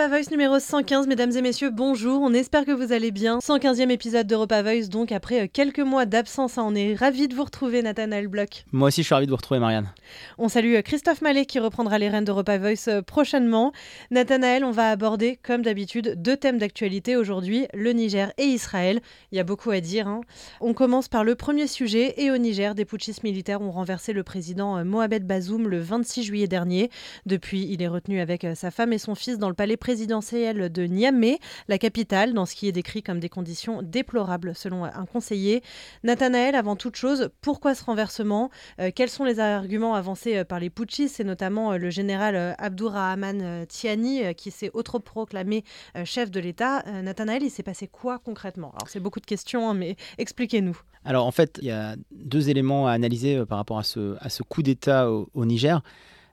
Europa Voice numéro 115, mesdames et messieurs, bonjour, on espère que vous allez bien. 115e épisode d'Europa Voice, donc après euh, quelques mois d'absence, hein, on est ravis de vous retrouver, Nathanaël Bloch. Moi aussi, je suis ravi de vous retrouver, Marianne. On salue euh, Christophe Mallet qui reprendra les rênes d'Europa Voice euh, prochainement. Nathanaël, on va aborder, comme d'habitude, deux thèmes d'actualité aujourd'hui, le Niger et Israël. Il y a beaucoup à dire. hein. On commence par le premier sujet, et au Niger, des putschistes militaires ont renversé le président Mohamed Bazoum le 26 juillet dernier. Depuis, il est retenu avec sa femme et son fils dans le palais présidentiel de Niamey, la capitale, dans ce qui est décrit comme des conditions déplorables selon un conseiller. Nathanaël, avant toute chose, pourquoi ce renversement? Euh, Quels sont les arguments avancés euh, par les putschistes? Et notamment euh, le général Abdourahman Tiani qui s'est autoproclamé chef de l'État Nathanaël, il s'est passé quoi concrètement? Alors c'est beaucoup de questions, hein, mais expliquez-nous. Alors en fait, il y a deux éléments à analyser par rapport à ce, coup d'État au Niger.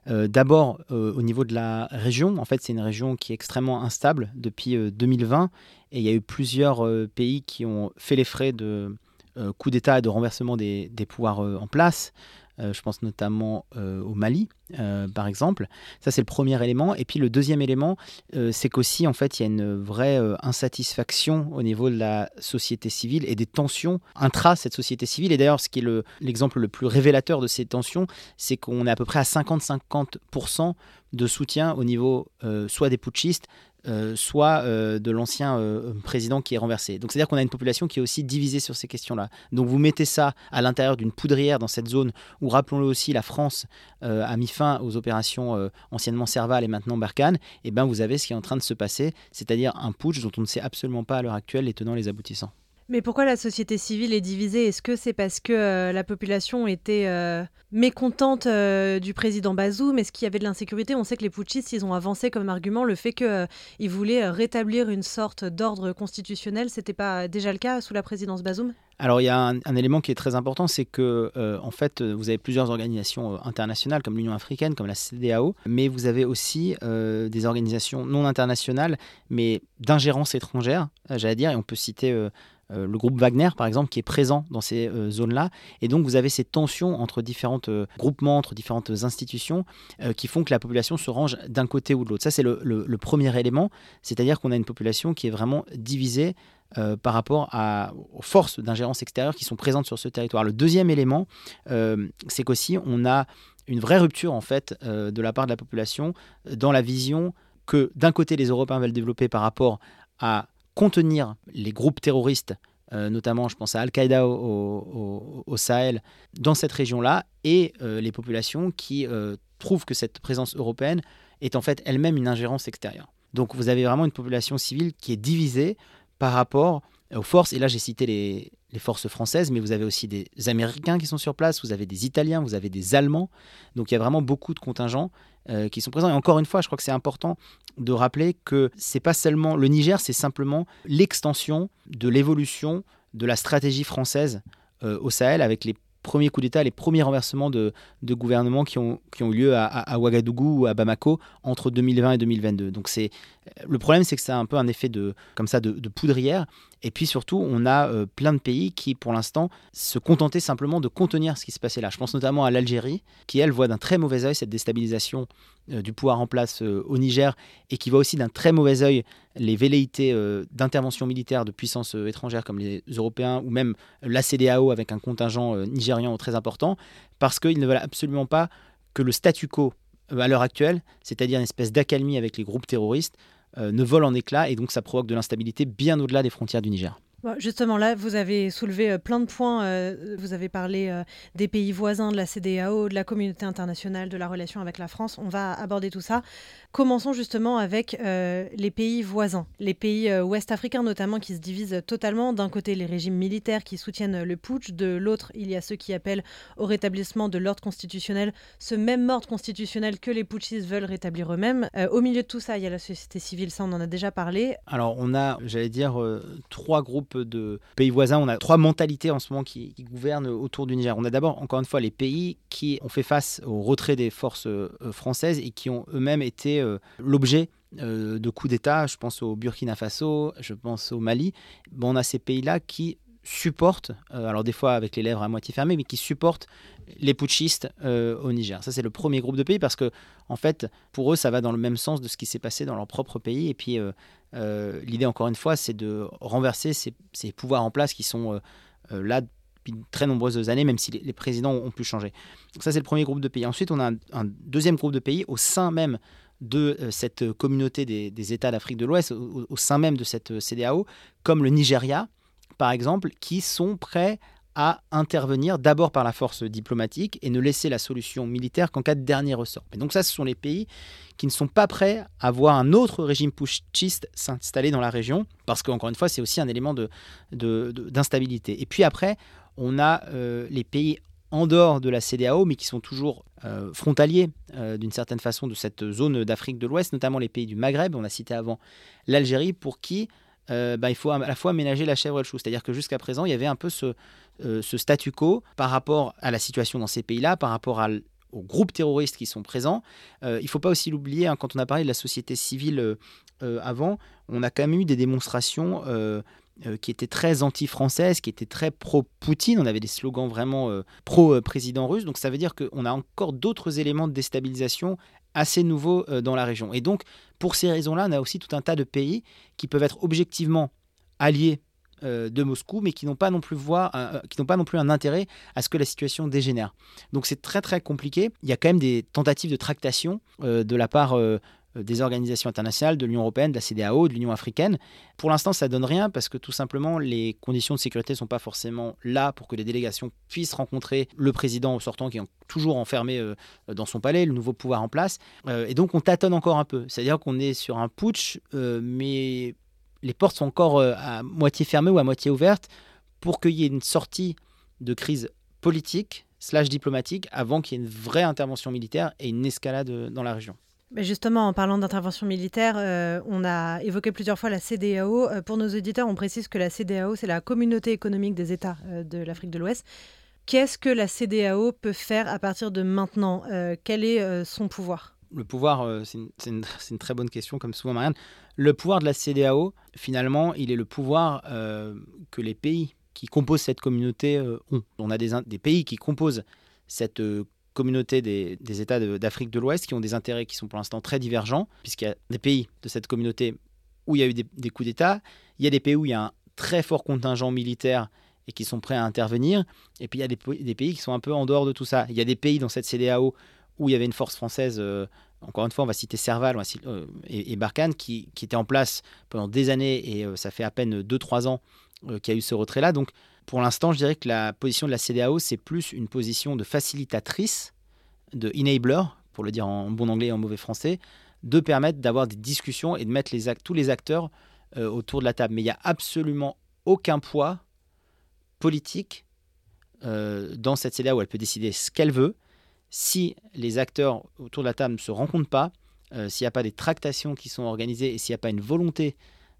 Euh, D'abord, euh, au niveau de la région, en fait, c'est une région qui est extrêmement instable depuis euh, 2020 et il y a eu plusieurs euh, pays qui ont fait les frais de euh, coups d'État et de renversement des, pouvoirs euh, en place. Euh, je pense notamment euh, au Mali, euh, par exemple. Ça, c'est le premier élément. Et puis le deuxième élément, c'est qu'aussi, en fait, il y a une vraie insatisfaction au niveau de la société civile et des tensions intra cette société civile. Et d'ailleurs, ce qui est le- l'exemple le, plus révélateur de ces tensions, c'est qu'on est à peu près à 50-50% de soutien au niveau soit des putschistes, euh, soit euh, de l'ancien euh, président qui est renversé. Donc c'est-à-dire qu'on a une population qui est aussi divisée sur ces questions-là. Donc vous mettez ça à l'intérieur d'une poudrière dans cette zone où, rappelons-le aussi, la France a mis fin aux opérations anciennement Serval et maintenant Barkhane, et ben vous avez ce qui est en train de se passer, c'est-à-dire un putsch dont on ne sait absolument pas à l'heure actuelle les tenants et les aboutissants. Mais pourquoi la société civile est divisée? Est-ce que c'est parce que euh, la population était euh, mécontente euh, du président Bazoum? Est-ce qu'il y avait de l'insécurité? On sait que les putschistes, ils ont avancé comme argument le fait qu'ils voulaient rétablir une sorte d'ordre constitutionnel. C'était pas déjà le cas sous la présidence Bazoum? Alors il y a un, élément qui est très important, c'est que en fait vous avez plusieurs organisations internationales comme l'Union africaine, comme la CDAO, mais vous avez aussi des organisations non internationales, mais d'ingérence étrangère, j'allais dire, et on peut citer euh, le groupe Wagner, par exemple, qui est présent dans ces euh, zones-là. Et donc, vous avez ces tensions entre différents groupements, entre différentes institutions, euh, qui font que la population se range d'un côté ou de l'autre. Ça, c'est le, premier élément, c'est-à-dire qu'on a une population qui est vraiment divisée euh, par rapport aux forces d'ingérence extérieure qui sont présentes sur ce territoire. Le deuxième élément, euh, c'est qu'aussi, on a une vraie rupture, en fait, euh, de la part de la population euh, dans la vision que, d'un côté, les Européens veulent développer par rapport à contenir les groupes terroristes, euh, notamment je pense à Al-Qaïda au, Sahel, dans cette région-là, et euh, les populations qui euh, trouvent que cette présence européenne est en fait elle-même une ingérence extérieure. Donc vous avez vraiment une population civile qui est divisée par rapport aux forces, et là j'ai cité les, forces françaises, mais vous avez aussi des Américains qui sont sur place, vous avez des Italiens, vous avez des Allemands, donc il y a vraiment beaucoup de contingents euh, qui sont présents. Et encore une fois, je crois que c'est important de rappeler que c'est pas seulement le Niger, c'est simplement l'extension de l'évolution de la stratégie française euh, au Sahel avec les premiers coups d'État, les premiers renversements de, de gouvernements qui ont, eu lieu à- à Ouagadougou ou à Bamako entre 2020 et 2022. Donc c'est le problème, c'est que ça a un peu un effet de comme ça de, poudrière. Et puis surtout, on a euh, plein de pays qui, pour l'instant, se contentaient simplement de contenir ce qui se passait là. Je pense notamment à l'Algérie, qui elle voit d'un très mauvais œil cette déstabilisation euh, du pouvoir en place euh, au Niger et qui voit aussi d'un très mauvais œil les velléités d'intervention militaire de puissances étrangères comme les Européens ou même la CDAO avec un contingent nigérian très important, parce qu'ils ne veulent absolument pas que le statu quo à l'heure actuelle, c'est-à-dire une espèce d'accalmie avec les groupes terroristes, ne vole en éclats et donc ça provoque de l'instabilité bien au-delà des frontières du Niger. Bon, Justement, là, vous avez soulevé euh, plein de points. euh, vous avez parlé euh, des pays voisins de la CDAO, de la communauté internationale, de la relation avec la France. On va aborder tout ça. Commençons justement avec les pays voisins, les pays euh, ouest-africains notamment qui se divisent totalement. D'un côté, les régimes militaires qui soutiennent le putsch, de l'autre, il y a ceux qui appellent au rétablissement de l'ordre constitutionnel, ce même ordre constitutionnel que les putschistes veulent rétablir eux-mêmes. Au milieu de tout ça, il y a la société civile, ça on en a déjà parlé. Alors on a, j'allais dire, trois groupes de pays voisins, on a trois mentalités en ce moment qui, qui gouvernent autour du Niger. On a d'abord, encore une fois, les pays qui ont fait face au retrait des forces euh, françaises et qui ont eux-mêmes été euh, l'objet euh, de coups d'État. Je pense au Burkina Faso, je pense au Mali. Bon, on a ces pays-là qui supportent, alors des fois avec les lèvres à moitié fermées, mais qui supportent les putschistes au Niger. Ça, c'est le premier groupe de pays parce que, en fait, pour eux, ça va dans le même sens de ce qui s'est passé dans leur propre pays. Et puis, l'idée, encore une fois, c'est de renverser ces, pouvoirs en place qui sont là depuis de très nombreuses années, même si les, présidents ont, pu changer. Donc ça, c'est le premier groupe de pays. Ensuite, on a un, deuxième groupe de pays au sein même de euh, cette communauté des, États d'Afrique de l'Ouest, au, sein même de cette euh, CDAO, comme le Nigeria, par exemple, qui sont prêts à intervenir d'abord par la force diplomatique et ne laisser la solution militaire qu'en cas de dernier ressort. Et donc ça, ce sont les pays qui ne sont pas prêts à voir un autre régime putschiste s'installer dans la région, parce qu'encore une fois, c'est aussi un élément d'instabilité. De, et puis après, on a euh, les pays en dehors de la CDAO, mais qui sont toujours euh, frontaliers euh, d'une certaine façon de cette zone d'Afrique de l'Ouest, notamment les pays du Maghreb. On a cité avant l'Algérie, pour qui bah, il faut à la fois ménager la chèvre et le chou. C'est-à-dire que jusqu'à présent, il y avait un peu ce, statu quo par rapport à la situation dans ces pays-là, par rapport aux groupes terroristes qui sont présents. il ne faut pas aussi l'oublier, hein, quand on a parlé de la société civile avant, on a quand même eu des démonstrations euh, qui était très anti-française, qui était très pro-Poutine. On avait des slogans vraiment euh, pro-président russe. Donc ça veut dire qu'on a encore d'autres éléments de déstabilisation assez nouveaux euh, dans la région. Et donc, pour ces raisons-là, on a aussi tout un tas de pays qui peuvent être objectivement alliés de Moscou, mais qui n'ont pas non plus voir, qui n'ont pas non plus un intérêt à ce que la situation dégénère. Donc c'est très très compliqué. Il y a quand même des tentatives de tractation de la part euh, des organisations internationales, de l'Union européenne, de la CDAO, de l'Union africaine. Pour l'instant, ça donne rien parce que tout simplement, les conditions de sécurité ne sont pas forcément là pour que les délégations puissent rencontrer le président sortant qui est toujours enfermé euh, dans son palais, le nouveau pouvoir en place. Euh, et donc, on tâtonne encore un peu. C'est-à-dire qu'on est sur un putsch, mais les portes sont encore à moitié fermées ou à moitié ouvertes pour qu'il y ait une sortie de crise politique slash diplomatique avant qu'il y ait une vraie intervention militaire et une escalade dans la région. Justement, en parlant d'intervention militaire, euh, on a évoqué plusieurs fois la CDAO. Euh, pour nos auditeurs, on précise que la CDAO, c'est la communauté économique des États euh, de l'Afrique de l'Ouest. Qu'est-ce que la CDAO peut faire à partir de maintenant Quel est son pouvoir? Le pouvoir, c'est une, une, très bonne question, comme souvent Marianne. Le pouvoir de la CDAO, finalement, il est le pouvoir que les pays qui composent cette communauté ont. On a des, des pays qui composent cette communauté des, États d'Afrique de, l'Ouest qui ont des intérêts qui sont pour l'instant très divergents, puisqu'il y a des pays de cette communauté où il y a eu des, coups d'État, il y a des pays où il y a un très fort contingent militaire et qui sont prêts à intervenir, et puis il y a des, pays qui sont un peu en dehors de tout ça. Il y a des pays dans cette CDAO où il y avait une force française, euh, encore une fois, on va citer Serval euh, et, Barkhane, qui, qui étaient en place pendant des années, et euh, ça fait à peine 2-3 ans qu'il y a eu ce retrait-là. Donc pour l'instant, je dirais que la position de la CDAO, c'est plus une position de facilitatrice, de enabler, pour le dire en bon anglais et en mauvais français, de permettre d'avoir des discussions et de mettre tous les acteurs euh, autour de la table. Mais il n'y a absolument aucun poids politique euh, dans cette CDAO. Elle peut décider ce qu'elle veut. Si les acteurs autour de la table ne se rencontrent pas, euh, s'il n'y a pas des tractations qui sont organisées et s'il n'y a pas une volonté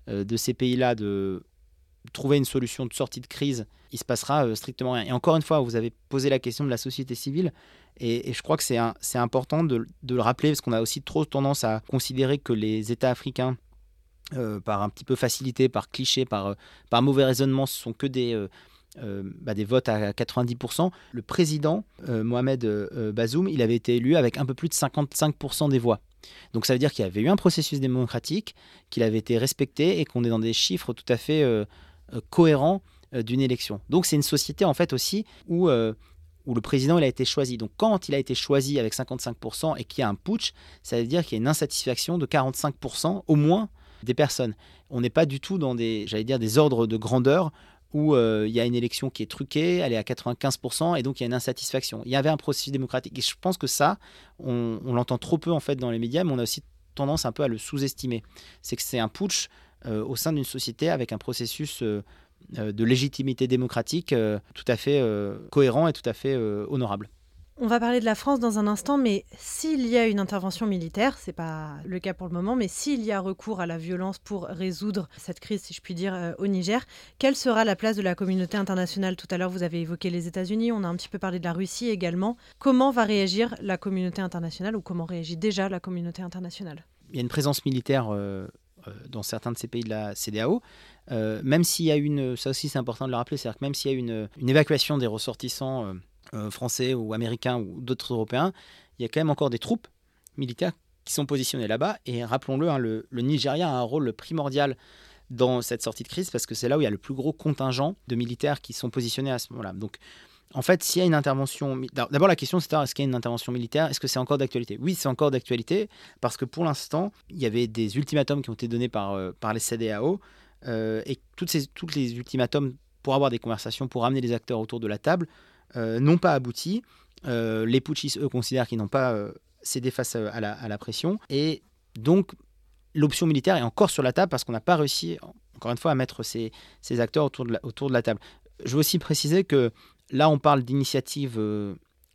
de ces pays-là de trouver une solution de sortie de crise, il se passera euh, strictement rien. Et encore une fois, vous avez posé la question de la société civile, et, je crois que c'est important de, le rappeler, parce qu'on a aussi trop tendance à considérer que les États africains, euh, par un petit peu facilité, par cliché, par, euh, par mauvais raisonnement, ce sont que des... Bah, des votes à 90%. Le président, Mohamed Bazoum, il avait été élu avec un peu plus de 55% des voix. Donc ça veut dire qu'il y avait eu un processus démocratique, qu'il avait été respecté et qu'on est dans des chiffres tout à fait cohérent euh, d'une élection. Donc c'est une société en fait aussi où, euh, où le président il a été choisi. Donc quand il a été choisi avec 55% et qu'il y a un putsch, ça veut dire qu'il y a une insatisfaction de 45% au moins des personnes. On n'est pas du tout dans des, j'allais dire, des ordres de grandeur où il y a une élection qui est truquée, elle est à 95%, et donc il y a une insatisfaction. Il y avait un processus démocratique. Et je pense que ça, on, on l'entend trop peu en fait dans les médias, mais on a aussi tendance un peu à le sous-estimer. C'est que c'est un putsch euh, au sein d'une société avec un processus euh, euh, de légitimité démocratique tout à fait cohérent et tout à fait honorable. On va parler de la France dans un instant, mais s'il y a une intervention militaire, c'est pas le cas pour le moment, mais s'il y a recours à la violence pour résoudre cette crise, si je puis dire, au Niger, quelle sera la place de la communauté internationale? Tout à l'heure, vous avez évoqué les États-Unis, on a un petit peu parlé de la Russie également. Comment va réagir la communauté internationale ou comment réagit déjà la communauté internationale? Il y a une présence militaire euh, dans certains de ces pays de la CDAO. même s'il y a une, ça aussi c'est important de le rappeler, c'est-à-dire que même s'il y a une, évacuation des ressortissants français ou américains ou d'autres Européens, il y a quand même encore des troupes militaires qui sont positionnés là-bas. Et rappelons-le, hein, le, Nigeria a un rôle primordial dans cette sortie de crise parce que c'est là où il y a le plus gros contingent de militaires qui sont positionnés à ce moment-là. Donc, en fait, s'il y a une intervention. D'abord, la question, c'est est-ce qu'il y a une intervention militaire? Est-ce que c'est encore d'actualité? Oui, c'est encore d'actualité parce que pour l'instant, il y avait des ultimatums qui ont été donnés par, euh, par les CDAO euh, et toutes ces, les ultimatums pour avoir des conversations, pour amener les acteurs autour de la table, euh, n'ont pas abouti. les putschistes, eux, considèrent qu'ils n'ont pas céder face à la, pression. Et donc, l'option militaire est encore sur la table parce qu'on n'a pas réussi, encore une fois, à mettre ces, acteurs autour de, la, autour de la table. Je veux aussi préciser que là, on parle d'initiatives euh,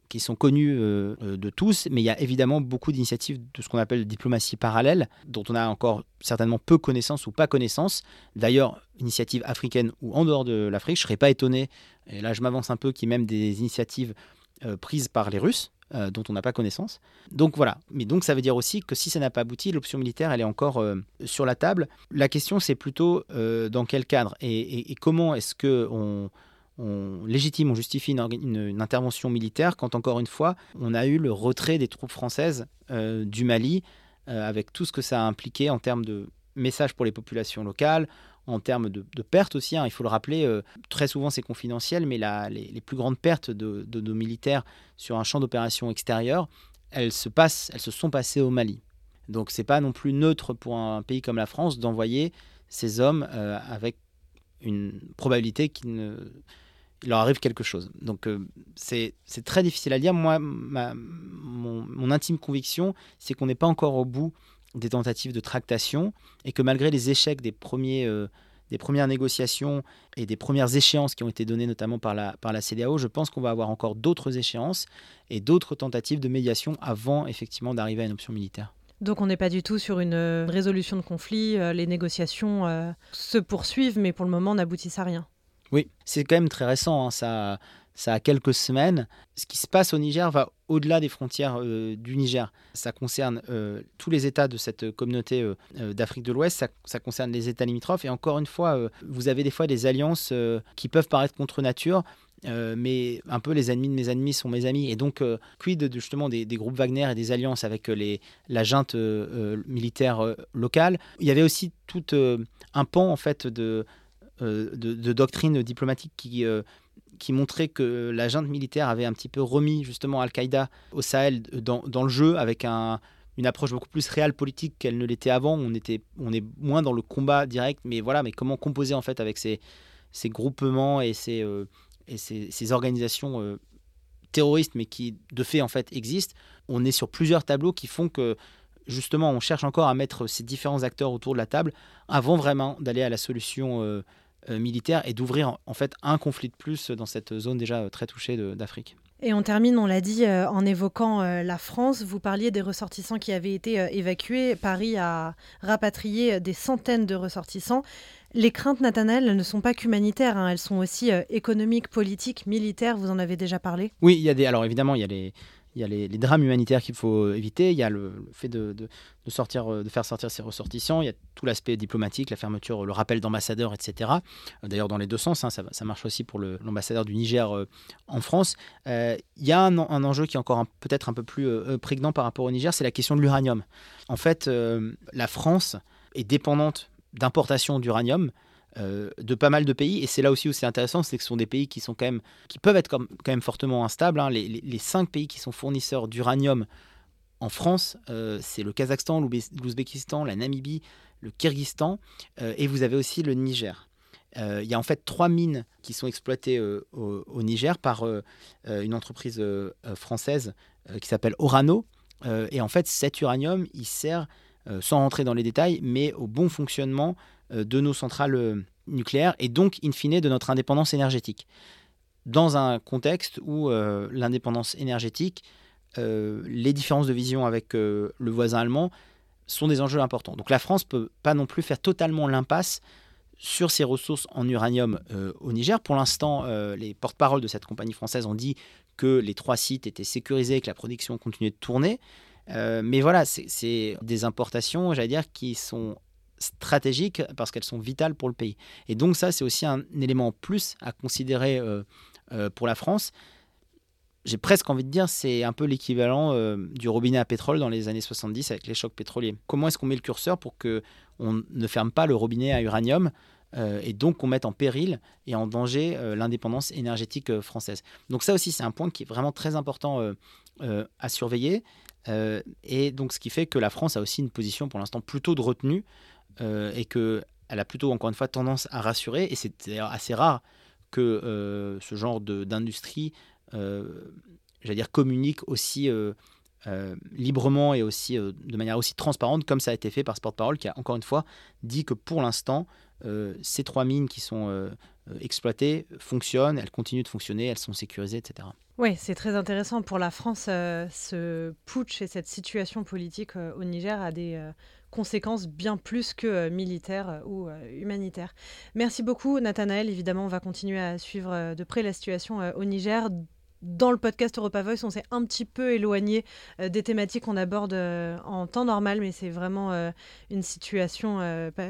qui sont connues euh, euh, de tous, mais il y a évidemment beaucoup d'initiatives de ce qu'on appelle diplomatie parallèle, dont on a encore certainement peu connaissance ou pas connaissance. D'ailleurs, initiatives africaines ou en dehors de l'Afrique, je ne serais pas étonné, et là je m'avance un peu, qu'il y ait même des initiatives prises par les Russes, dont on n'a pas connaissance. Donc voilà. Mais donc ça veut dire aussi que si ça n'a pas abouti, l'option militaire, elle est encore sur la table. La question, c'est plutôt dans quel cadre et, comment est-ce que on, légitime, on justifie une, intervention militaire quand encore une fois, on a eu le retrait des troupes françaises du Mali avec tout ce que ça a impliqué en termes de messages pour les populations locales, en termes de, pertes aussi. Hein. il faut le rappeler, euh, très souvent c'est confidentiel, mais les, plus grandes pertes de, nos militaires sur un champ d'opération extérieur, elles se, passent, elles se sont passées au Mali. Donc c'est pas non plus neutre pour un pays comme la France d'envoyer ces hommes euh, avec une probabilité qu'il leur arrive quelque chose. Donc euh, c'est très difficile à dire. Moi, mon, intime conviction, c'est qu'on n'est pas encore au bout des tentatives de tractation et que malgré les échecs des, euh, premières négociations et des premières échéances qui ont été données notamment par la, par CDAO, je pense qu'on va avoir encore d'autres échéances et d'autres tentatives de médiation avant effectivement d'arriver à une option militaire. Donc on n'est pas du tout sur une euh, résolution de conflit, les négociations se poursuivent mais pour le moment n'aboutissent à rien. Oui, c'est quand même très récent, hein, ça ça a quelques semaines. Ce qui se passe au Niger va au-delà des frontières euh, du Niger. Ça concerne euh, tous les États de cette communauté euh, d'Afrique de l'Ouest, ça, concerne les États limitrophes. Et encore une fois, vous avez des fois des alliances qui peuvent paraître contre nature. mais un peu les ennemis de mes ennemis sont mes amis. Et donc, quid de, justement des, groupes Wagner et des alliances avec les, la junte militaire locale Il y avait aussi tout un pan en fait de, de, de doctrine diplomatique qui qui montrait que la junte militaire avait un petit peu remis justement Al-Qaïda au Sahel dans, dans, le jeu avec un, une approche beaucoup plus réelle politique qu'elle ne l'était avant. On, était, on est moins dans le combat direct, mais voilà, mais comment composer en fait avec ces, ces groupements et ces, euh, et ces, organisations euh, terroristes, mais qui de fait en fait existent? On est sur plusieurs tableaux qui font que justement on cherche encore à mettre ces différents acteurs autour de la table avant vraiment d'aller à la solution. Euh, euh, militaire et d'ouvrir en fait un conflit de plus dans cette zone déjà euh, très touchée d'Afrique. Et on termine, on l'a dit, euh, en évoquant la France. Vous parliez des ressortissants qui avaient été évacués. Paris a rapatrié des centaines de ressortissants. Les craintes, Nathanaël, ne sont pas qu'humanitaires, hein. elles sont aussi économiques, politiques, militaires. Vous en avez déjà parlé? Oui, il y a des. Alors évidemment, il y a les, il y a les, drames humanitaires qu'il faut éviter, il y a le, fait euh, de faire sortir ses ressortissants, il y a tout l'aspect diplomatique, la fermeture, le rappel d'ambassadeurs, etc. Euh, d'ailleurs, dans les deux sens, hein, ça, marche aussi pour l'ambassadeur du Niger euh, en France. il y a un, enjeu qui est encore peut-être un peu plus prégnant par rapport au Niger, c'est la question de l'uranium. En fait, la France est dépendante d'importation d'uranium euh, de pas mal de pays. Et c'est là aussi où c'est intéressant, c'est que ce sont des pays qui sont quand même, qui peuvent être quand même fortement instables. Hein. Les, cinq pays qui sont fournisseurs d'uranium en France, euh, c'est le Kazakhstan, l'Ouzbékistan, la Namibie, le Kyrgyzstan, euh, et vous avez aussi le Niger. Il y a en fait trois mines qui sont exploitées au, Niger par une entreprise française qui s'appelle Orano. et en fait, cet uranium, il sert, sans rentrer dans les détails, mais au bon fonctionnement de nos centrales euh, nucléaires et donc, in fine, de notre indépendance énergétique. Dans un contexte où euh, l'indépendance énergétique, les différences de vision avec le voisin allemand sont des enjeux importants. Donc la France peut pas non plus faire totalement l'impasse sur ses ressources en uranium au Niger. Pour l'instant, les porte-paroles de cette compagnie française ont dit que les trois sites étaient sécurisés et que la production continuait de tourner. mais voilà, c'est des importations, j'allais dire, qui sont stratégiques parce qu'elles sont vitales pour le pays. Et donc ça, c'est aussi un élément plus à considérer pour la France j'ai presque envie de dire, c'est un peu l'équivalent euh, du robinet à pétrole dans les années 70 avec les chocs pétroliers. Comment est-ce qu'on met le curseur pour que on ne ferme pas le robinet à uranium euh, et donc qu'on mette en péril et en danger euh, l'indépendance énergétique française? Donc ça aussi, c'est un point qui est vraiment très important à surveiller. et donc ce qui fait que la France a aussi une position pour l'instant plutôt de retenue et qu'elle a plutôt, encore une fois, tendance à rassurer. Et c'est d'ailleurs assez rare que ce genre d'industrie euh, j'allais dire, communique aussi euh, euh, librement et aussi de manière aussi transparente comme ça a été fait par ce porte-parole qui a encore une fois dit que pour l'instant ces trois mines qui sont exploitées fonctionnent, elles continuent de fonctionner, elles sont sécurisées, etc. Oui, c'est très intéressant pour la France. ce putsch et cette situation politique au Niger a des conséquences bien plus que militaires ou humanitaires. Merci beaucoup Nathanaël. Évidemment, on va continuer à suivre de près la situation au Niger dans le podcast Europa Voice, on s'est un petit peu éloigné euh, des thématiques qu'on aborde euh, en temps normal, mais c'est vraiment euh, une situation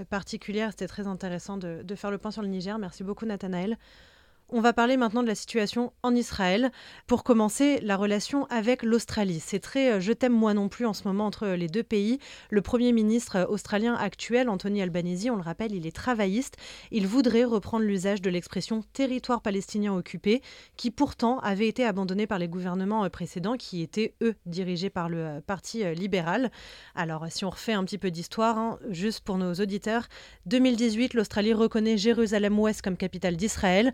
particulière. C'était très intéressant de, faire le point sur le Niger. Merci beaucoup, Nathanaël. On va parler maintenant de la situation en Israël. Pour commencer, la relation avec l'Australie. C'est très euh, je t'aime moi non plus en ce moment entre les deux pays. Le Premier ministre australien actuel, Anthony Albanese, on le rappelle, il est travailliste. Il voudrait reprendre l'usage de l'expression territoire palestinien occupé, qui pourtant avait été abandonné par les gouvernements euh, précédents, qui étaient, eux, dirigés par le euh, Parti libéral. Alors, si on refait un petit peu d'histoire, hein, juste pour nos auditeurs, 2018, l'Australie reconnaît Jérusalem-Ouest comme capitale d'Israël.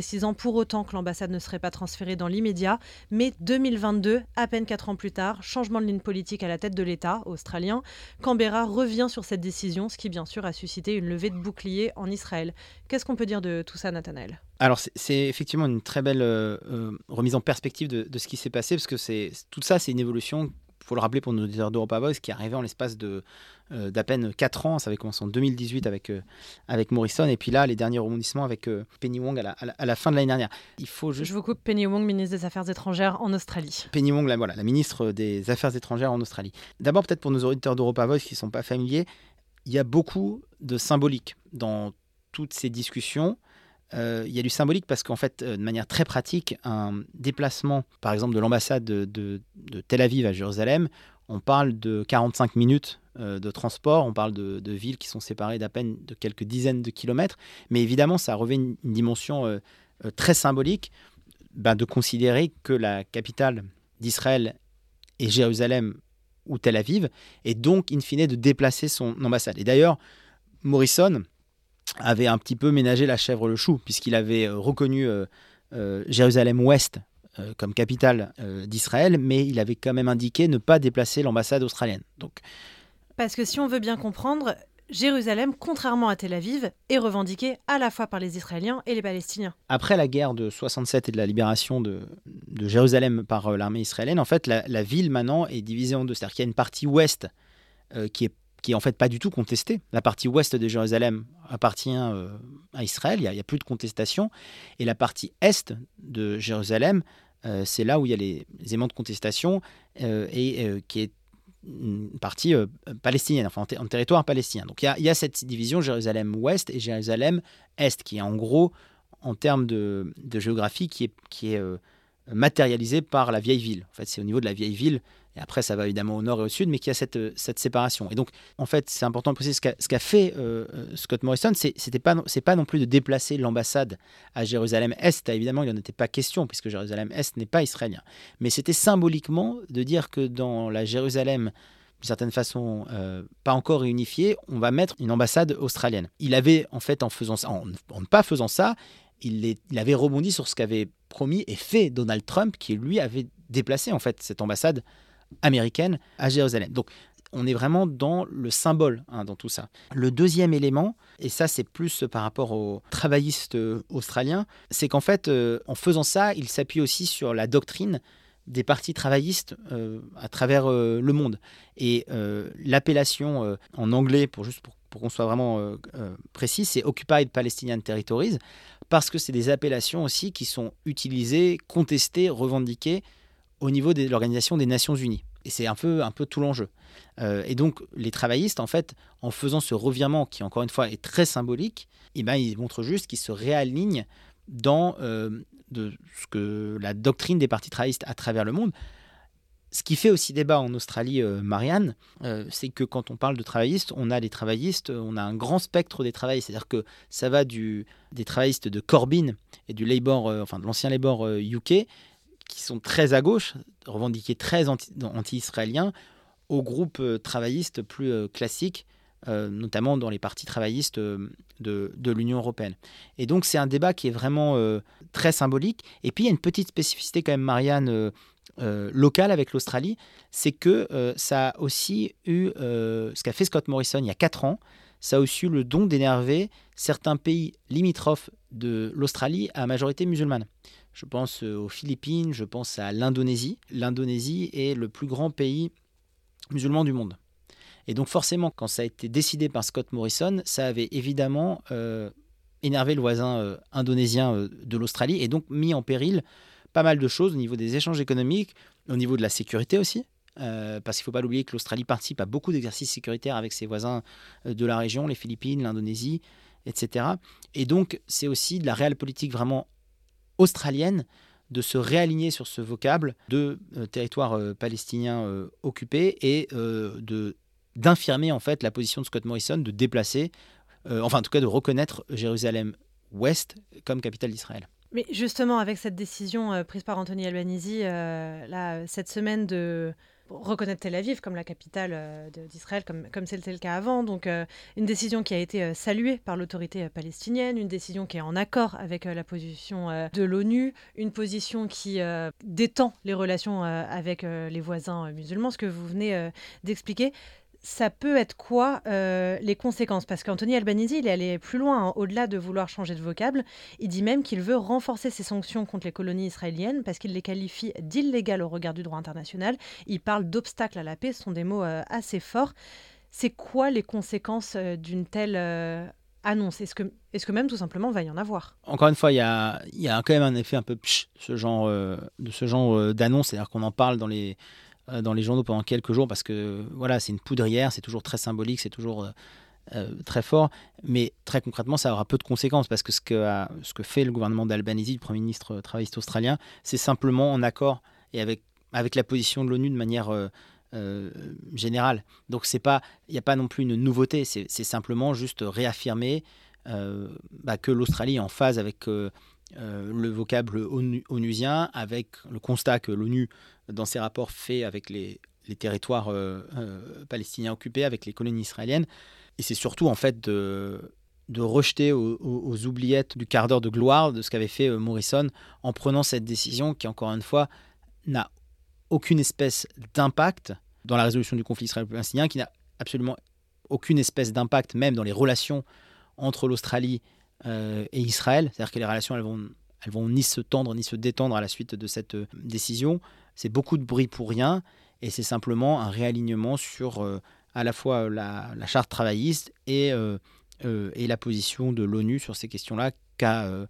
Précisant pour autant que l'ambassade ne serait pas transférée dans l'immédiat. Mais 2022, à peine quatre ans plus tard, changement de ligne politique à la tête de l'État australien, Canberra revient sur cette décision, ce qui bien sûr a suscité une levée de bouclier en Israël. Qu'est-ce qu'on peut dire de tout ça, Nathanaël? Alors c'est effectivement une très belle euh, euh, remise en perspective de, de ce qui s'est passé, parce que c'est tout ça, c'est une évolution faut le rappeler pour nos auditeurs d'Europa Voice, qui est arrivé en l'espace de, euh, d'à peine 4 ans. Ça avait commencé en 2018 avec, euh, avec Morrison, et puis là, les derniers rebondissements avec euh, Penny Wong à la, à, la, fin de l'année dernière. Il faut Je vous coupe, Penny Wong, ministre des Affaires étrangères en Australie. Penny Wong, la, voilà, la ministre des Affaires étrangères en Australie. D'abord, peut-être pour nos auditeurs d'Europa Voice qui ne sont pas familiers, il y a beaucoup de symbolique dans toutes ces discussions. Euh, il y a du symbolique parce qu'en fait, euh, de manière très pratique, un déplacement, par exemple, de l'ambassade de, Tel Aviv à Jérusalem, on parle de 45 minutes euh, de transport, on parle de, villes qui sont séparées d'à peine de quelques dizaines de kilomètres, mais évidemment, ça revêt une, dimension très symbolique ben, de considérer que la capitale d'Israël est Jérusalem ou Tel Aviv, et donc, in fine, de déplacer son ambassade. Et d'ailleurs, Morrison, avait un petit peu ménagé la chèvre le chou, puisqu'il avait euh, reconnu euh, euh, Jérusalem-Ouest comme capitale d'Israël, mais il avait quand même indiqué ne pas déplacer l'ambassade australienne. Donc, Parce que si on veut bien comprendre, Jérusalem, contrairement à Tel Aviv, est revendiquée à la fois par les Israéliens et les Palestiniens. Après la guerre de 67 et de la libération de, Jérusalem par l'armée israélienne, en fait, la, ville maintenant est divisée en deux. C'est-à-dire qu'il y a une partie ouest qui est qui est en fait pas du tout contestée. La partie ouest de Jérusalem appartient euh, à Israël, il n'y a, plus de contestation. Et la partie est de Jérusalem, euh, c'est là où il y a les, éléments de contestation euh, et qui est une partie palestinienne, enfin en, territoire palestinien. Donc il y, a, cette division Jérusalem-Ouest et Jérusalem-Est, qui est en gros, en termes de, géographie, qui est, qui est matérialisée par la vieille ville. En fait, c'est au niveau de la vieille ville après, ça va évidemment au nord et au sud, mais qui a cette, euh, séparation. Et donc, en fait, c'est important de préciser ce qu'a fait euh, euh, Scott Morrison, c'est pas, pas non plus de déplacer l'ambassade à Jérusalem-Est. Évidemment, il n'en était pas question, puisque Jérusalem-Est n'est pas israélien. Mais c'était symboliquement de dire que dans la Jérusalem d'une certaine façon pas encore réunifiée, on va mettre une ambassade australienne. Il avait en fait en, ne pas faisant ça, il, il avait rebondi sur ce qu'avait promis et fait Donald Trump, qui lui avait déplacé en fait cette ambassade américaine à Jérusalem. Donc on est vraiment dans le symbole hein, dans tout ça. Le deuxième élément, et ça c'est plus par rapport aux travaillistes euh, australiens, c'est qu'en fait, euh, en faisant ça, il s'appuie aussi sur la doctrine des partis travaillistes euh, à travers le monde. Et l'appellation en anglais, pour juste pour, pour qu'on soit vraiment précis, c'est Occupied Palestinian Territories, parce que c'est des appellations aussi qui sont utilisées, contestées, revendiquées au niveau de l'Organisation des Nations Unies. Et c'est un peu, un peu tout l'enjeu. et donc, les travaillistes, en fait, en faisant ce revirement qui, encore une fois, est très symbolique, eh ben, ils montrent juste qu'ils se réalignent dans de ce que la doctrine des partis travaillistes à travers le monde. Ce qui fait aussi débat en Australie, euh, Marianne, euh, c'est que quand on parle de travaillistes, on a des travaillistes, on a un grand spectre des travaillistes. C'est-à-dire que ça va du, des travaillistes de Corbyn et du Labour, euh, enfin de l'ancien Labour UK, qui sont très à gauche, revendiqués très anti-israéliens, aux groupes travaillistes plus classiques, notamment dans les partis travaillistes de, l'Union européenne. Et donc c'est un débat qui est vraiment très symbolique. Et puis il y a une petite spécificité quand même, Marianne euh, local avec l'Australie, c'est que euh, ça a aussi eu, euh, ce qu'a fait Scott Morrison il y a 4 ans, ça a aussi eu le don d'énerver certains pays limitrophes de l'Australie à majorité musulmane. Je pense aux Philippines, je pense à l'Indonésie. L'Indonésie est le plus grand pays musulman du monde. Et donc forcément, quand ça a été décidé par Scott Morrison, ça avait évidemment énervé le voisin indonésien de l'Australie et donc mis en péril pas mal de choses au niveau des échanges économiques, au niveau de la sécurité aussi. Euh, parce qu'il ne faut pas l'oublier que l'Australie participe à beaucoup d'exercices sécuritaires avec ses voisins euh, de la région, les Philippines, l'Indonésie, etc. Et donc, c'est aussi de la réelle politique vraiment australienne de se réaligner sur ce vocable de euh, territoire palestinien occupé et de d'infirmer en fait la position de Scott Morrison de déplacer, enfin en tout cas de reconnaître Jérusalem Ouest comme capitale d'Israël. Mais justement, avec cette décision euh, prise par Anthony Albanese euh, là, cette semaine de reconnaître Tel Aviv comme la capitale euh, d'Israël, comme, comme c'était le cas avant. Donc une décision qui a été saluée par l'autorité palestinienne, une décision qui est en accord avec la position de l'ONU, une position qui détend les relations avec les voisins musulmans, ce que vous venez d'expliquer ça peut être quoi euh, les conséquences? Parce qu'Anthony Albanese, il est allé plus loin, hein, au-delà de vouloir changer de vocable. Il dit même qu'il veut renforcer ses sanctions contre les colonies israéliennes parce qu'il les qualifie d'illégales au regard du droit international. Il parle d'obstacles à la paix, ce sont des mots euh, assez forts. C'est quoi les conséquences euh, d'une telle annonce? Est-ce que, est que même tout simplement va y en avoir? Encore une fois, il y a, quand même un effet un peu psh, ce genre, de ce genre d'annonce, c'est-à-dire qu'on en parle dans les dans les journaux pendant quelques jours parce que voilà, c'est une poudrière, c'est toujours très symbolique, c'est toujours euh, euh, très fort, mais très concrètement, ça aura peu de conséquences parce que ce que, ce que fait le gouvernement d'Albanese, le Premier ministre travailliste australien, c'est simplement en accord et avec, avec la position de l'ONU de manière générale. Donc c'est pas, il n'y a pas non plus une nouveauté, c'est simplement juste réaffirmer bah, que l'Australie est en phase avec le vocable onusien, avec le constat que l'ONU dans ses rapports faits avec les, territoires euh, euh, palestiniens occupés, avec les colonies israéliennes. Et c'est surtout en fait de, rejeter aux, oubliettes du quart d'heure de gloire de ce qu'avait fait euh, Morrison en prenant cette décision qui, encore une fois, n'a aucune espèce d'impact dans la résolution du conflit israélo-palestinien, qui n'a absolument aucune espèce d'impact même dans les relations entre l'Australie et Israël. C'est-à-dire que les relations, elles vont, elles vont ni se tendre ni se détendre à la suite de cette décision. C'est beaucoup de bruit pour rien et c'est simplement un réalignement sur euh, à la fois la, charte travailliste et, euh, euh, et la position de l'ONU sur ces questions-là qu'a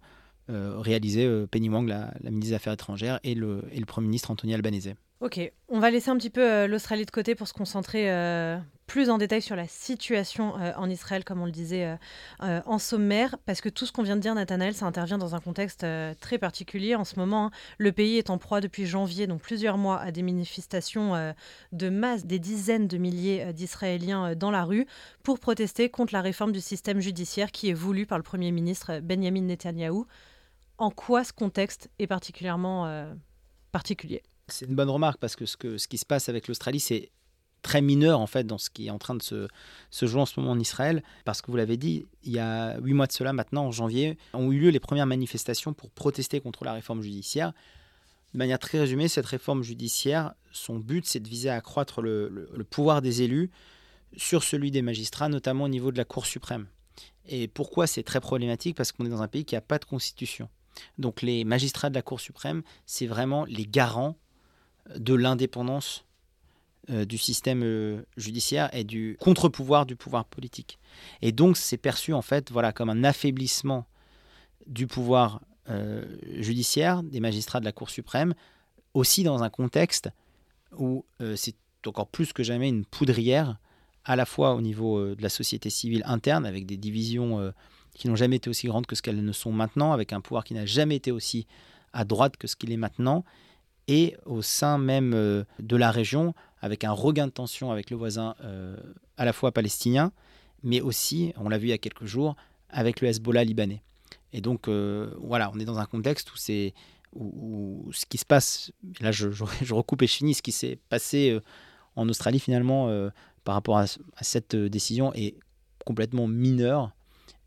réalisé Penny Wang, la, ministre des Affaires étrangères, et le, et le Premier ministre Anthony Albanese. Ok, on va laisser un petit peu l'Australie de côté pour se concentrer plus en détail sur la situation euh, en Israël, comme on le disait euh, euh, en sommaire, parce que tout ce qu'on vient de dire, Nathanaël, ça intervient dans un contexte très particulier. En ce moment, hein. le pays est en proie depuis janvier, donc plusieurs mois, à des manifestations de masse, des dizaines de milliers d'Israéliens dans la rue, pour protester contre la réforme du système judiciaire qui est voulue par le Premier ministre Benjamin Netanyahou. En quoi ce contexte est particulièrement particulier? C'est une bonne remarque parce que ce, que ce qui se passe avec l'Australie, c'est très mineur en fait dans ce qui est en train de se, se, jouer en ce moment en Israël, parce que vous l'avez dit, il y a huit mois de cela maintenant, en janvier, ont eu lieu les premières manifestations pour protester contre la réforme judiciaire. De manière très résumée, cette réforme judiciaire, son but, c'est de viser à accroître le, le, pouvoir des élus sur celui des magistrats, notamment au niveau de la Cour suprême. Et pourquoi c'est très problématique? Parce qu'on est dans un pays qui n'a pas de constitution. Donc les magistrats de la Cour suprême, c'est vraiment les garants de l'indépendance euh, du système euh, judiciaire et du contre-pouvoir du pouvoir politique. Et donc c'est perçu en fait voilà, comme un affaiblissement du pouvoir euh, judiciaire, des magistrats de la Cour suprême, aussi dans un contexte où c'est encore plus que jamais une poudrière, à la fois au niveau de la société civile interne, avec des divisions qui n'ont jamais été aussi grandes que ce qu'elles ne sont maintenant, avec un pouvoir qui n'a jamais été aussi à droite que ce qu'il est maintenant, et au sein même de la région, avec un regain de tension avec le voisin à la fois palestinien, mais aussi, on l'a vu il y a quelques jours, avec le Hezbollah libanais. Et donc, voilà, on est dans un contexte où c'est où, ce qui se passe, là je, recoupe et je finis, ce qui s'est passé euh, en Australie finalement euh, par rapport à, cette euh, décision est complètement mineur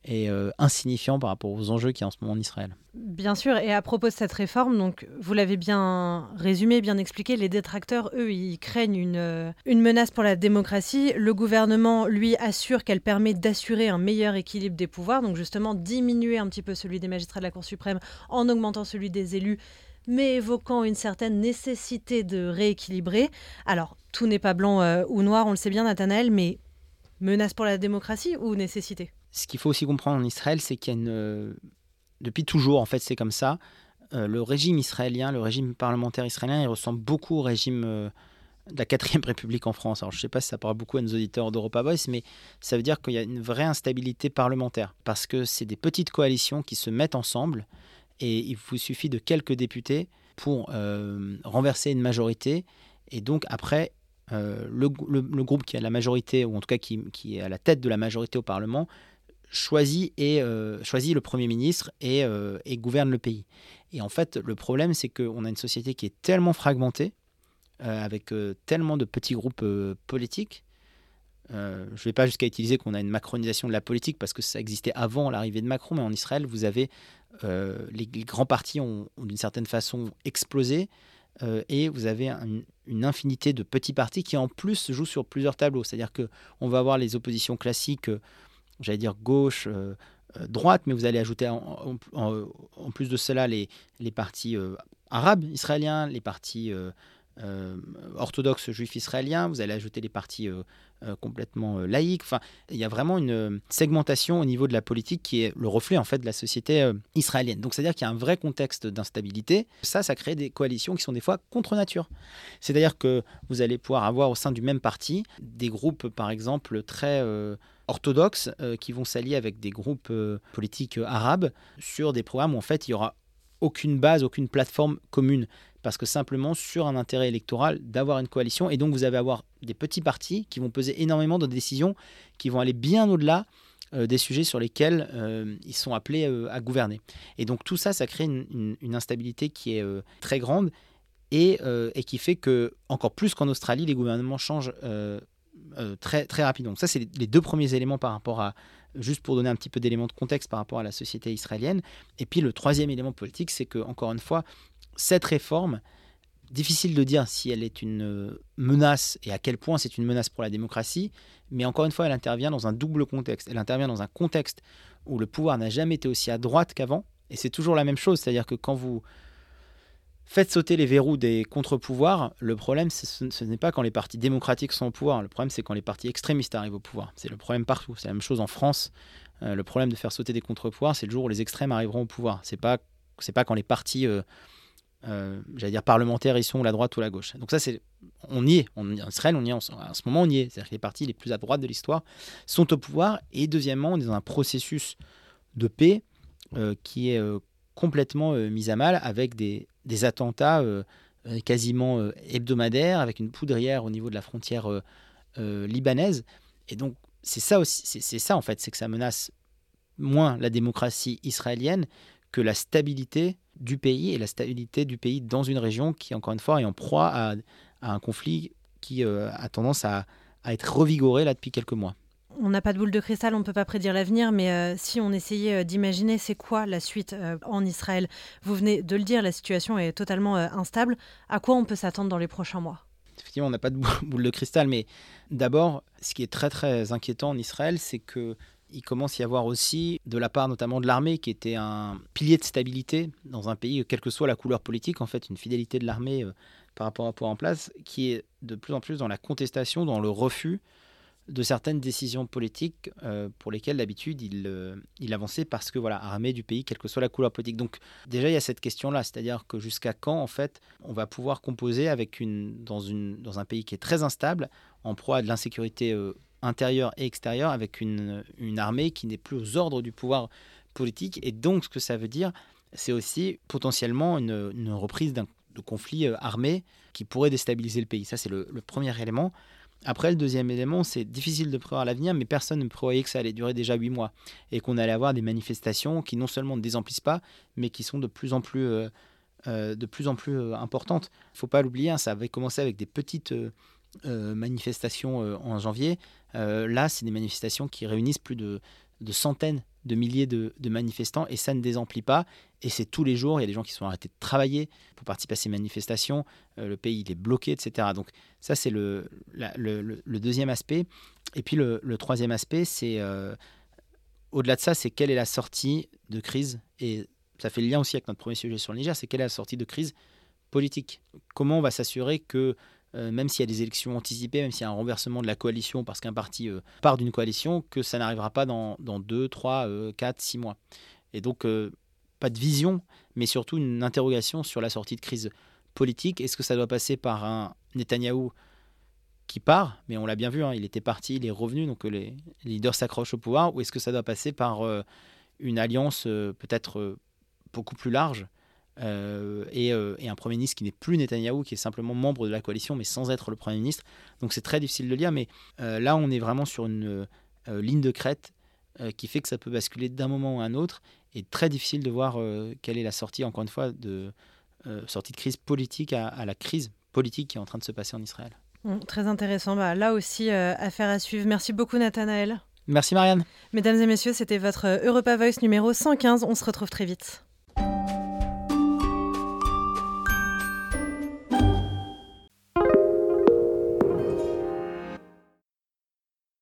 et insignifiant par rapport aux enjeux qu'il y a en ce moment en Israël. Bien sûr, et à propos de cette réforme, donc vous l'avez bien résumé, bien expliqué, les détracteurs, eux, ils craignent une, une menace pour la démocratie. Le gouvernement, lui, assure qu'elle permet d'assurer un meilleur équilibre des pouvoirs, donc justement diminuer un petit peu celui des magistrats de la Cour suprême en augmentant celui des élus mais évoquant une certaine nécessité de rééquilibrer. Alors, tout n'est pas blanc ou noir, on le sait bien, Nathanaël, mais menace pour la démocratie ou nécessité? Ce qu'il faut aussi comprendre en Israël, c'est qu'il y a une. Euh, depuis toujours, en fait, c'est comme ça. Euh, le régime israélien, le régime parlementaire israélien, il ressemble beaucoup au régime euh, de la 4 République en France. Alors, je ne sais pas si ça parle beaucoup à nos auditeurs d'Europa Voice, mais ça veut dire qu'il y a une vraie instabilité parlementaire. Parce que c'est des petites coalitions qui se mettent ensemble et il vous suffit de quelques députés pour renverser une majorité. Et donc, après, le, groupe qui a la majorité, ou en tout cas qui, est à la tête de la majorité au Parlement, choisit, et, euh, choisit le Premier ministre et, euh, et, gouverne le pays. Et en fait, le problème, c'est qu'on a une société qui est tellement fragmentée, euh, avec tellement de petits groupes politiques. je ne vais pas jusqu'à utiliser qu'on a une macronisation de la politique, parce que ça existait avant l'arrivée de Macron, mais en Israël, vous avez les, grands partis ont, d'une certaine façon explosé. Et vous avez une infinité de petits partis qui en plus jouent sur plusieurs tableaux. C'est-à-dire qu'on va avoir les oppositions classiques j'allais dire gauche, euh, euh, droite, mais vous allez ajouter en, plus de cela les, les partis euh, arabes israéliens, les partis orthodoxes juifs israéliens, vous allez ajouter les partis complètement laïques. Enfin, il y a vraiment une segmentation au niveau de la politique qui est le reflet en fait de la société israélienne. Donc c'est-à-dire qu'il y a un vrai contexte d'instabilité. Ça, ça crée des coalitions qui sont des fois contre nature. C'est-à-dire que vous allez pouvoir avoir au sein du même parti des groupes, par exemple, très orthodoxes euh, qui vont s'allier avec des groupes euh, politiques euh, arabes sur des programmes où en fait il y aura aucune base, aucune plateforme commune parce que simplement sur un intérêt électoral d'avoir une coalition et donc vous allez avoir des petits partis qui vont peser énormément dans des décisions qui vont aller bien au-delà des sujets sur lesquels ils sont appelés à gouverner. Et donc tout ça, ça crée une, instabilité qui est très grande et, et, qui fait que, encore plus qu'en Australie, les gouvernements changent euh, très, très rapidement. Donc ça, c'est les deux premiers éléments par rapport à, juste pour donner un petit peu d'éléments de contexte par rapport à la société israélienne. Et puis le troisième élément politique, c'est que, encore une fois, cette réforme, difficile de dire si elle est une euh, menace et à quel point c'est une menace pour la démocratie, mais encore une fois, elle intervient dans un double contexte. Elle intervient dans un contexte où le pouvoir n'a jamais été aussi à droite qu'avant, et c'est toujours la même chose, c'est-à-dire que quand vous Faites sauter les verrous des contre-pouvoirs. Le problème, ce, n'est pas quand les partis démocratiques sont au pouvoir. Le problème, c'est quand les partis extrémistes arrivent au pouvoir. C'est le problème partout. C'est la même chose en France. Euh, le problème de faire sauter des contre-pouvoirs, c'est le jour où les extrêmes arriveront au pouvoir. C'est pas, pas quand les partis, euh, euh, j'allais dire parlementaires, ils sont la droite ou la gauche. Donc ça, c'est, on y est. On, en Israël, on y est. En, ce moment, on y est. C'est-à-dire que les partis les plus à droite de l'histoire sont au pouvoir. Et deuxièmement, on est dans un processus de paix qui est complètement mis à mal avec des des attentats euh, euh, quasiment euh, hebdomadaires avec une poudrière au niveau de la frontière libanaise. Et donc, c'est ça aussi, c'est ça en fait, c'est que ça menace moins la démocratie israélienne que la stabilité du pays et la stabilité du pays dans une région qui, encore une fois, est en proie à, un conflit qui a tendance à, à être revigoré là depuis quelques mois. On n'a pas de boule de cristal, on ne peut pas prédire l'avenir, mais euh, si on essayait euh, d'imaginer c'est quoi la suite euh, en Israël, vous venez de le dire, la situation est totalement instable. À quoi on peut s'attendre dans les prochains mois? Effectivement, on n'a pas de boule de cristal, mais d'abord, ce qui est très très inquiétant en Israël, c'est que il commence à y avoir aussi, de la part notamment de l'armée, qui était un pilier de stabilité dans un pays, quelle que soit la couleur politique, en fait, une fidélité de l'armée par rapport à pouvoir en place, qui est de plus en plus dans la contestation, dans le refus de certaines décisions politiques euh, pour lesquelles d'habitude il, euh, il, avançait parce que voilà armé du pays quelle que soit la couleur politique. Donc déjà il y a cette question là, c'est-à-dire que jusqu'à quand en fait on va pouvoir composer avec une dans un pays qui est très instable, en proie à de l'insécurité euh, intérieure et extérieure, avec une, une armée qui n'est plus aux ordres du pouvoir politique et donc ce que ça veut dire c'est aussi potentiellement une, une reprise d'un de conflit armé qui pourrait déstabiliser le pays. Ça c'est le, premier élément. Après, le deuxième élément, c'est difficile de prévoir l'avenir, mais personne ne prévoyait que ça allait durer déjà huit mois et qu'on allait avoir des manifestations qui non seulement ne désemplissent pas, mais qui sont de plus en plus, euh, euh, de plus, en plus euh, importantes. Il ne faut pas l'oublier, hein, ça avait commencé avec des petites manifestations en janvier. Là, c'est des manifestations qui réunissent plus de, centaines de milliers de, manifestants et ça ne désemplit pas. Et c'est tous les jours, il y a des gens qui sont arrêtés de travailler pour participer à ces manifestations, euh, le pays est bloqué, etc. Donc ça c'est le, le, deuxième aspect. Et puis le, troisième aspect, c'est euh, au-delà de ça, c'est quelle est la sortie de crise Et ça fait le lien aussi avec notre premier sujet sur le Niger, c'est quelle est la sortie de crise politique Comment on va s'assurer que euh, même s'il y a des élections anticipées, même s'il y a un renversement de la coalition parce qu'un parti euh, part d'une coalition, que ça n'arrivera pas dans, dans 2, 3, 4, 6 mois. Et donc, euh, pas de vision, mais surtout une interrogation sur la sortie de crise politique. Est-ce que ça doit passer par un Netanyahou qui part, mais on l'a bien vu, hein, il était parti, il est revenu, donc les, leaders s'accrochent au pouvoir, ou est-ce que ça doit passer par une alliance peut-être beaucoup plus large? Euh, euh, et, un Premier ministre qui n'est plus Netanyahou, qui est simplement membre de la coalition, mais sans être le Premier ministre. Donc c'est très difficile de lire, mais euh, là on est vraiment sur une ligne de crête qui fait que ça peut basculer d'un moment à un autre, et très difficile de voir quelle est la sortie, encore une fois, de sortie de crise politique à, la crise politique qui est en train de se passer en Israël. Mmh, très intéressant. Bah, là aussi, affaire à suivre. Merci beaucoup, Nathanaël. Merci, Marianne. Mesdames et messieurs, c'était votre Europa Voice numéro 115. On se retrouve très vite.